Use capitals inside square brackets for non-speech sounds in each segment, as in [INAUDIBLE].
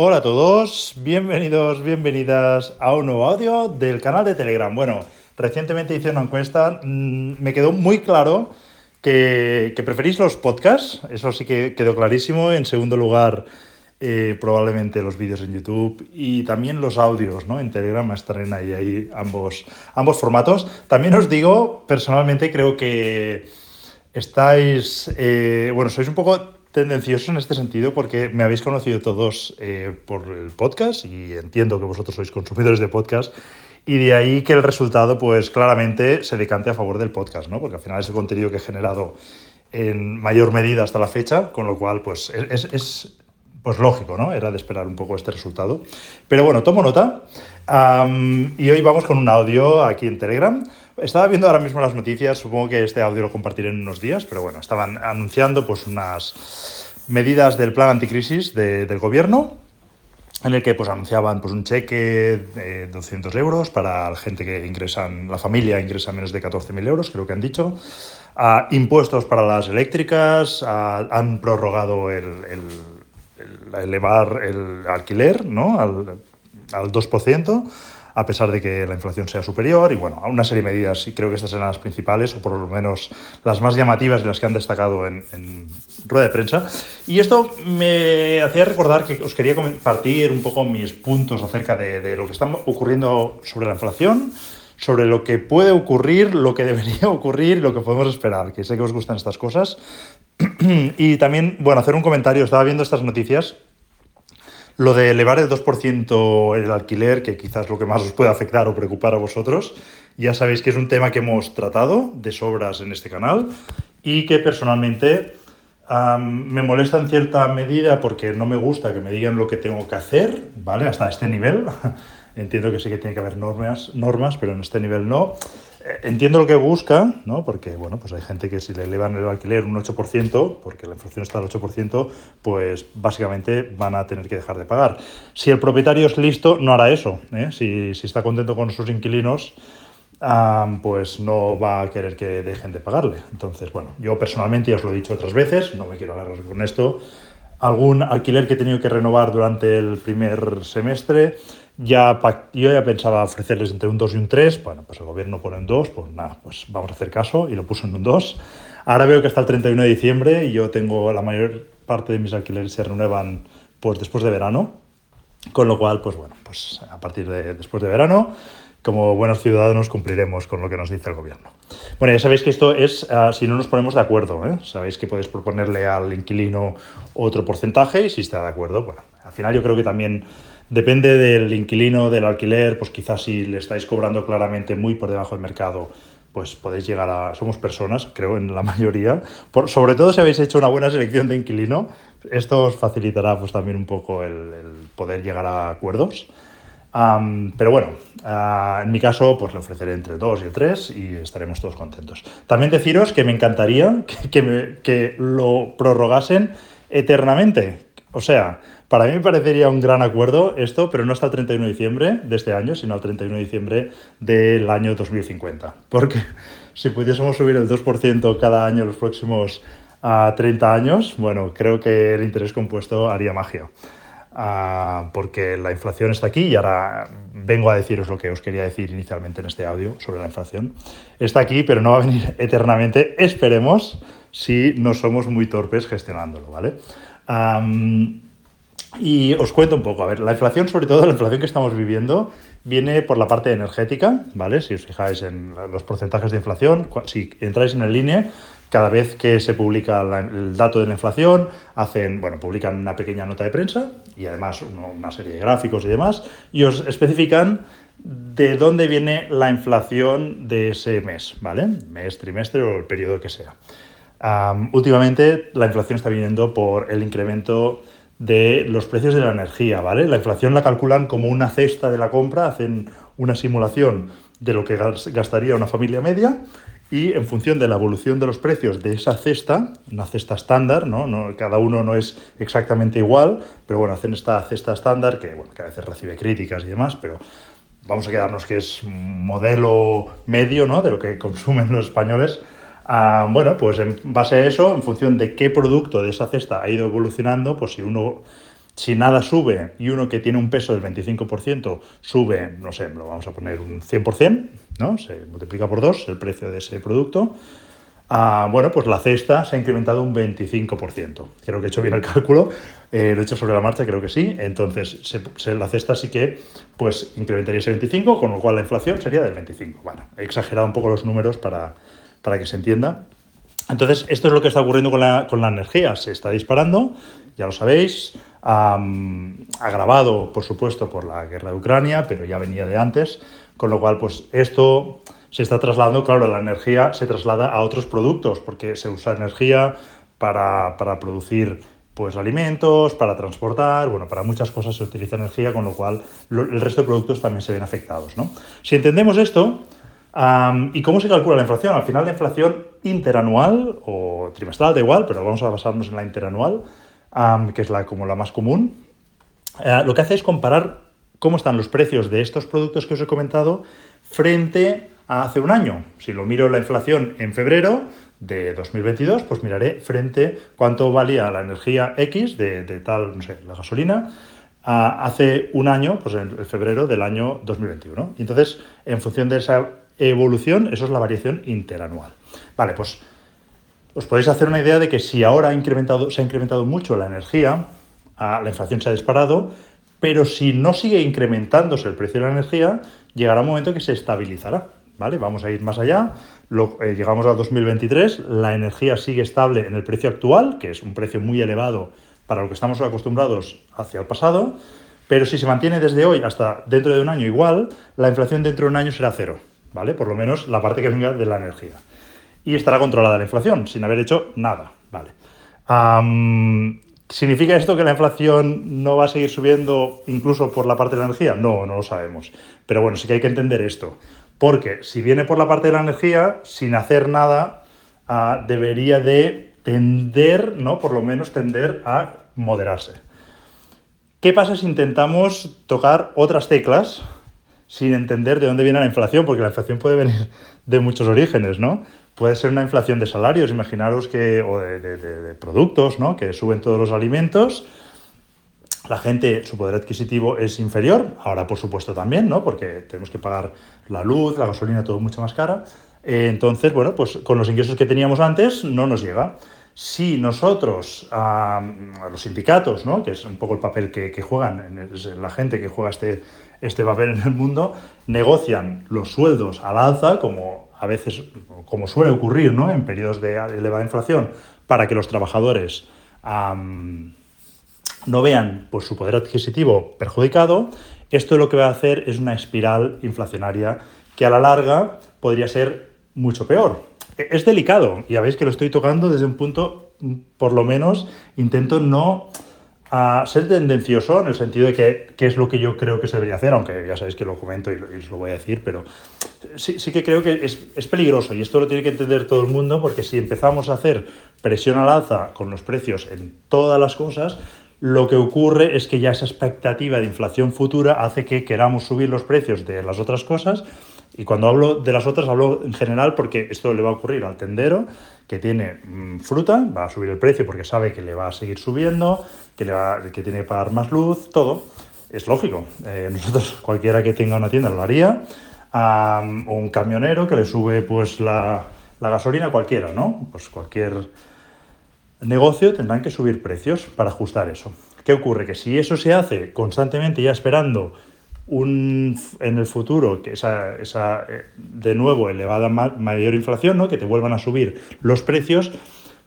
Hola a todos, bienvenidos, bienvenidas a un nuevo audio del canal de Telegram. Bueno, recientemente hice una encuesta, mm, me quedó muy claro que, preferís los podcasts, eso sí que quedó clarísimo. En segundo lugar, eh, probablemente los vídeos en YouTube y también los audios, ¿no? En Telegram estarán ahí, ahí ambos, ambos formatos. También os digo, personalmente creo que estáis, eh, bueno, sois un poco tendencioso en este sentido porque me habéis conocido todos eh, por el podcast y entiendo que vosotros sois consumidores de podcast y de ahí que el resultado pues claramente se decante a favor del podcast, ¿no? Porque al final es el contenido que he generado en mayor medida hasta la fecha, con lo cual pues es, es pues lógico, ¿no? Era de esperar un poco este resultado. Pero bueno, tomo nota y hoy vamos con un audio aquí en Telegram. Estaba viendo ahora mismo las noticias, supongo que este audio lo compartiré en unos días, pero bueno, estaban anunciando pues unas medidas del plan anticrisis del gobierno, en el que pues anunciaban pues un cheque de 200 euros para la gente que ingresan, la familia ingresa menos de 14.000 euros, creo que han dicho, impuestos para las eléctricas, han prorrogado el, elevar el alquiler ¿no? al, al 2%, a pesar de que la inflación sea superior, y bueno, a una serie de medidas, y creo que estas eran las principales, o por lo menos las más llamativas y las que han destacado en, rueda de prensa. Y esto me hacía recordar que os quería compartir un poco mis puntos acerca de, lo que está ocurriendo sobre la inflación, sobre lo que puede ocurrir, lo que [LAUGHS] debería ocurrir lo que podemos esperar, que sé que os gustan estas cosas. [CLEARS THROAT] y también, bueno, hacer un comentario, estaba viendo estas noticias lo de elevar el 2% el alquiler, que quizás lo que más os puede afectar o preocupar a vosotros, ya sabéis que es un tema que hemos tratado de sobras en este canal y que personalmente me molesta en cierta medida porque no me gusta que me digan lo que tengo que hacer, ¿vale? Hasta este nivel. [LAUGHS] Entiendo que sí que tiene que haber normas, normas pero en este nivel no. Entiendo lo que busca, ¿no? porque bueno, pues hay gente que si le elevan el alquiler un 8%, porque la inflación está al 8%, pues básicamente van a tener que dejar de pagar. Si el propietario es listo, no hará eso. ¿eh? Si, si, está contento con sus inquilinos, pues no va a querer que dejen de pagarle. Entonces, bueno, yo personalmente ya os lo he dicho otras veces, no me quiero alargar con esto, algún alquiler que he tenido que renovar durante el primer semestre, ya, yo ya pensaba ofrecerles entre un 2 y un 3, bueno, pues el gobierno pone un 2, pues nada, pues vamos a hacer caso y lo puso en un 2. Ahora veo que hasta el 31 de diciembre y yo tengo la mayor parte de mis alquileres se renuevan pues después de verano, con lo cual, pues bueno, pues a partir de después de verano, como buenos ciudadanos cumpliremos con lo que nos dice el gobierno. Bueno, ya sabéis que esto es ah, si no nos ponemos de acuerdo, ¿eh? sabéis que podéis proponerle al inquilino otro porcentaje y si está de acuerdo, bueno, al final yo creo que también Depende del inquilino, del alquiler, pues quizás si le estáis cobrando claramente muy por debajo del mercado, pues podéis llegar a... Somos personas, creo, en la [LAUGHS] mayoría. Por, sobre todo si habéis hecho una buena selección de inquilino, esto os facilitará pues también un poco el, poder llegar a acuerdos. pero bueno, ah, en mi caso, pues le ofreceré entre 2 y 3 y estaremos todos contentos. También deciros que me encantaría que, que lo prorrogasen eternamente. O sea, para mí me parecería un gran acuerdo esto, pero no hasta el 31 de diciembre de este año, sino al 31 de diciembre del año 2050. Porque [LAUGHS] si pudiésemos subir el 2% cada año los próximos a 30 años, bueno, creo que el interés compuesto haría magia. Ah, porque la inflación está aquí y ahora vengo a deciros lo que os quería decir inicialmente en este audio sobre la inflación. Está aquí, pero no va a venir [LAUGHS] eternamente. Esperemos si no somos muy torpes gestionándolo, ¿vale? Y os cuento un poco, a ver, la inflación, sobre todo la inflación que estamos viviendo, viene por la parte energética, ¿vale? Si os fijáis en los porcentajes de inflación, si entráis en el línea, cada vez que se publica el dato de la inflación, hacen, bueno, publican una pequeña nota de prensa y además una serie de gráficos y demás, y os especifican de dónde viene la inflación de ese mes, ¿vale? Mes, trimestre o el periodo que sea. últimamente la inflación está viniendo por el incremento de los precios de la energía, ¿vale? La inflación la calculan como una cesta de la compra, hacen una simulación de lo que gastaría una familia media y en función de la evolución de los precios de esa cesta, una cesta estándar, ¿no? cada uno no es exactamente igual, pero bueno, hacen esta cesta estándar que, bueno, que a veces recibe críticas y demás, pero vamos a quedarnos que es un modelo medio ¿no? de lo que [LAUGHS] consumen los españoles Ah, bueno, pues en base a eso, en función de qué producto de esa cesta ha ido evolucionando, pues si uno si nada sube y uno que tiene un peso del 25% sube, no sé, lo vamos a poner un 100%, ¿no? Se multiplica por dos el precio de ese producto. Ah, bueno, pues la cesta se ha incrementado un 25%. Creo que he hecho bien el cálculo, eh, lo he hecho sobre la marcha, creo que sí. Entonces, la cesta sí que pues, incrementaría ese 25, con lo cual la inflación sería del 25. Bueno, he exagerado un poco los números para, para que se entienda. Entonces, esto es lo que está ocurriendo con la, con la energía. Se está disparando, ya lo sabéis, agravado, por supuesto, por la guerra de Ucrania, pero ya venía de antes, con lo cual, pues esto se está trasladando, claro, la energía se traslada a otros productos, porque se usa energía para, para producir pues alimentos, para transportar, bueno, para muchas cosas se utiliza energía, con lo cual el resto de productos también se ven afectados. ¿no? Si entendemos esto, ¿y cómo se calcula la inflación? Al final la inflación interanual o trimestral, da igual, pero vamos a basarnos en la interanual, que es la, como la más común, eh, lo que hace es comparar cómo están los precios de estos productos que os he comentado frente a hace un año. Si lo miro la inflación en febrero de 2022, pues miraré frente cuánto valía la energía X de, tal, no sé, la gasolina, hace un año, pues en febrero del año 2021. Y entonces, en función de esa evolución, eso es la variación interanual. Vale, pues os podéis hacer una idea de que si ahora ha incrementado, se ha incrementado mucho la energía, la inflación se ha disparado, pero si no sigue incrementándose el precio de la energía, llegará un momento que se estabilizará. ¿vale? Vamos a ir más allá. Eh, llegamos a 2023, la energía sigue estable en el precio actual, que es un precio muy elevado para lo que estamos acostumbrados hacia el pasado, pero si se mantiene desde hoy hasta dentro de un año igual, la inflación dentro de un año será cero, ¿vale? Por lo menos la parte que venga de la energía y estará controlada la inflación sin haber hecho nada. Vale. ¿Significa esto que la inflación no va a seguir subiendo incluso por la parte de la energía? No, no lo sabemos. Pero bueno, sí que hay que entender esto. Porque si viene por la parte de la energía, sin hacer nada, ah, debería de tender, ¿no? Por lo menos tender a moderarse. ¿Qué pasa si intentamos tocar otras teclas sin entender de dónde viene la inflación? Porque la inflación puede venir de muchos orígenes, ¿no? Puede ser una inflación de salarios, imaginaros que, o de, productos, ¿no? que suben todos los alimentos. La gente, su poder adquisitivo es inferior, ahora por supuesto también, ¿no? porque tenemos que pagar la luz, la gasolina, todo mucho más cara. Eh, entonces, bueno, pues con los ingresos que teníamos antes no nos llega. Si nosotros, a los sindicatos, ¿no? que es un poco el papel que, juegan, la gente que juega este, este papel en el mundo, negocian los sueldos al alza, como a veces, como suele ocurrir ¿no? en periodos de elevada inflación, para que los trabajadores no vean pues, su poder adquisitivo perjudicado, esto lo que va a hacer es una espiral inflacionaria que a la larga podría ser mucho peor. E, es delicado, ya veis que lo estoy tocando desde un punto, por lo menos, intento no a ser tendencioso en el sentido de que qué es lo que yo creo que se debería hacer, aunque ya sabéis que lo comento y, os lo voy a decir, pero sí, sí que creo que es, es, peligroso y esto lo tiene que entender todo el mundo porque si empezamos a hacer presión al alza con los precios en todas las cosas, lo que ocurre es que ya esa expectativa de inflación futura hace que queramos subir los precios de las otras cosas y cuando hablo de las otras hablo en general porque esto le va a ocurrir al tendero que tiene mm, fruta, va a subir el precio porque sabe que le va a seguir subiendo, que, le va, que tiene que pagar más luz, todo. Es lógico. Eh, [LAUGHS] nosotros, cualquiera que tenga una tienda lo haría. o un camionero que le sube pues la, la gasolina, cualquiera, ¿no? Pues cualquier negocio tendrán que subir precios para ajustar eso. ¿Qué ocurre? Que si eso se hace constantemente ya esperando un, en el futuro, que esa, esa eh, de nuevo elevada mayor inflación, ¿no? que te vuelvan a subir los precios,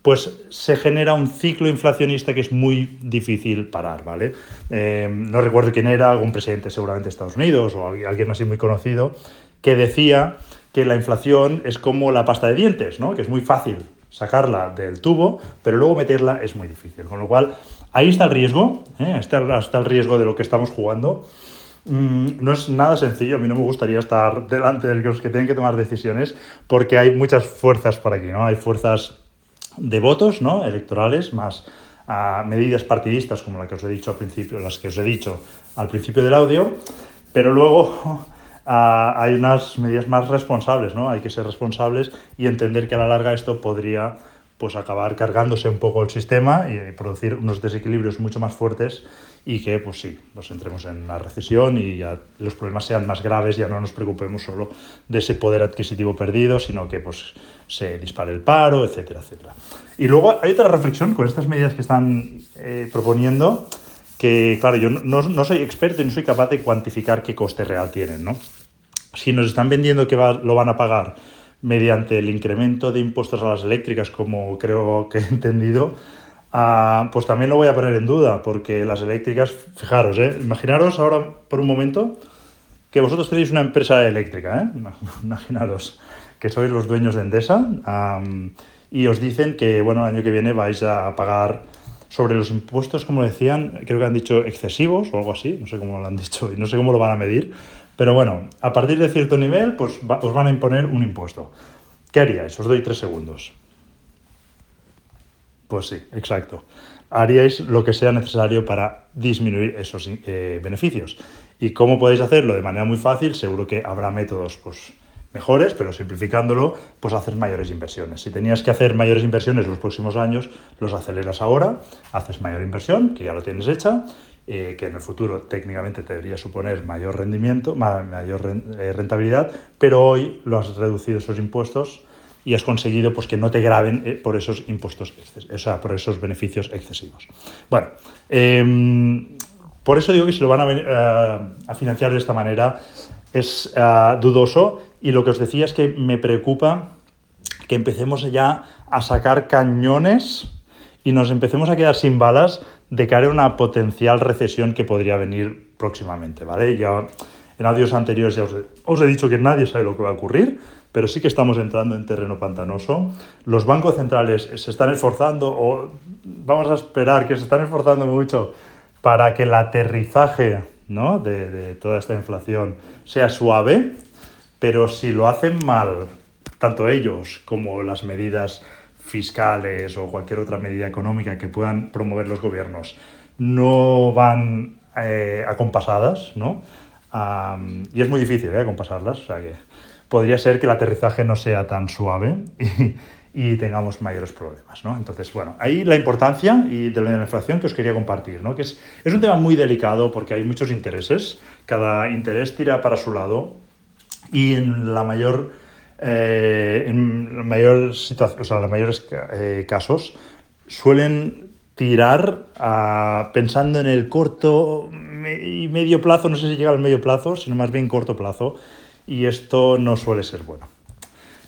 pues se genera un ciclo inflacionista que es muy difícil parar, ¿vale? Eh, no recuerdo quién era, algún presidente seguramente de Estados Unidos o alguien así muy conocido, que decía que la inflación es como la pasta de dientes, ¿no? Que es muy fácil sacarla del tubo, pero luego meterla es muy difícil. Con lo cual, ahí está el riesgo, ¿eh? está, está el riesgo de lo que estamos jugando. Mm, no es nada sencillo, a mí no me gustaría estar delante de los que tienen que tomar decisiones porque hay muchas fuerzas por aquí, ¿no? Hay fuerzas de votos, ¿no? Electorales, más a medidas partidistas como la que os he dicho al principio, las que os he dicho al principio del audio, pero luego [LAUGHS] hay unas medidas más responsables, ¿no? Hay que ser responsables y entender que a la larga esto podría pues acabar cargándose un poco el sistema y producir unos desequilibrios mucho más fuertes y que, pues sí, nos entremos en una recesión y ya los problemas sean más graves, ya no nos preocupemos solo de ese poder adquisitivo perdido, sino que pues se dispare el paro, etcétera, etcétera. Y luego hay otra reflexión con estas medidas que están eh, proponiendo, que claro, yo no, no, soy experto y no soy capaz de cuantificar qué coste real tienen, ¿no? Si nos están vendiendo que lo van a pagar mediante el incremento de impuestos a las eléctricas, como creo que he entendido, ah, pues también lo voy a poner en duda, porque las eléctricas, fijaros, ¿eh? imaginaros ahora por un momento que vosotros tenéis una empresa eléctrica, ¿eh? imaginaros que sois los dueños de Endesa y os dicen que bueno, el año que viene vais a pagar sobre los impuestos, como decían, creo que han dicho excesivos o algo así, no sé cómo lo han dicho y no sé cómo lo van a medir, pero bueno, a partir de cierto nivel, pues os van a imponer un impuesto. ¿Qué haríais? Os doy tres segundos. Pues sí, exacto. Haríais lo que sea necesario para disminuir esos eh, beneficios. ¿Y cómo podéis hacerlo? De manera muy fácil, seguro que habrá métodos pues, mejores, pero simplificándolo, pues hacer mayores inversiones. Si tenías que hacer mayores inversiones los próximos años, los aceleras ahora, haces mayor inversión, que ya lo tienes hecha, eh, que en el futuro técnicamente te debería suponer mayor rendimiento, mayor eh, rentabilidad, pero hoy lo has reducido esos impuestos y has conseguido pues, que no te graben eh, por esos impuestos, o sea, por esos beneficios excesivos. Bueno, em, por eso digo que si lo van a, a financiar de esta manera es dudoso y lo que os decía es que me preocupa que empecemos ya a sacar cañones y nos empecemos a quedar sin balas de cara a una potencial recesión que podría venir próximamente, ¿vale? Ya en audios anteriores ya os he, dicho que nadie sabe lo que va a ocurrir, pero sí que estamos entrando en terreno pantanoso. Los bancos centrales se están esforzando, o vamos a esperar que se están esforzando mucho para que el aterrizaje ¿no? de, de toda esta inflación sea suave, pero si lo hacen mal, tanto ellos como las medidas fiscales o cualquier otra medida económica que puedan promover los gobiernos no van eh, acompasadas, ¿no? y es muy difícil ¿eh? acompasarlas, o sea que podría ser que el aterrizaje no sea tan suave y, tengamos mayores problemas, ¿no? Entonces, bueno, ahí la importancia y de la inflación que os quería compartir, ¿no? Que es, es un tema muy delicado porque hay muchos intereses, cada interés tira para su lado y en la mayor eh, en mayor o los mayores eh, casos, suelen tirar pensando en el corto y medio plazo, no sé si llega al medio plazo, sino más bien corto plazo, y esto no suele ser bueno.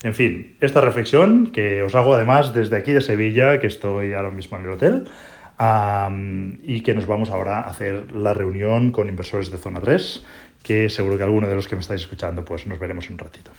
En fin, esta reflexión que os hago además desde aquí de Sevilla, que estoy ahora mismo en el hotel, y que nos vamos ahora a hacer la reunión con inversores de zona 3, que seguro que alguno de los que me estáis escuchando, pues nos veremos un ratito.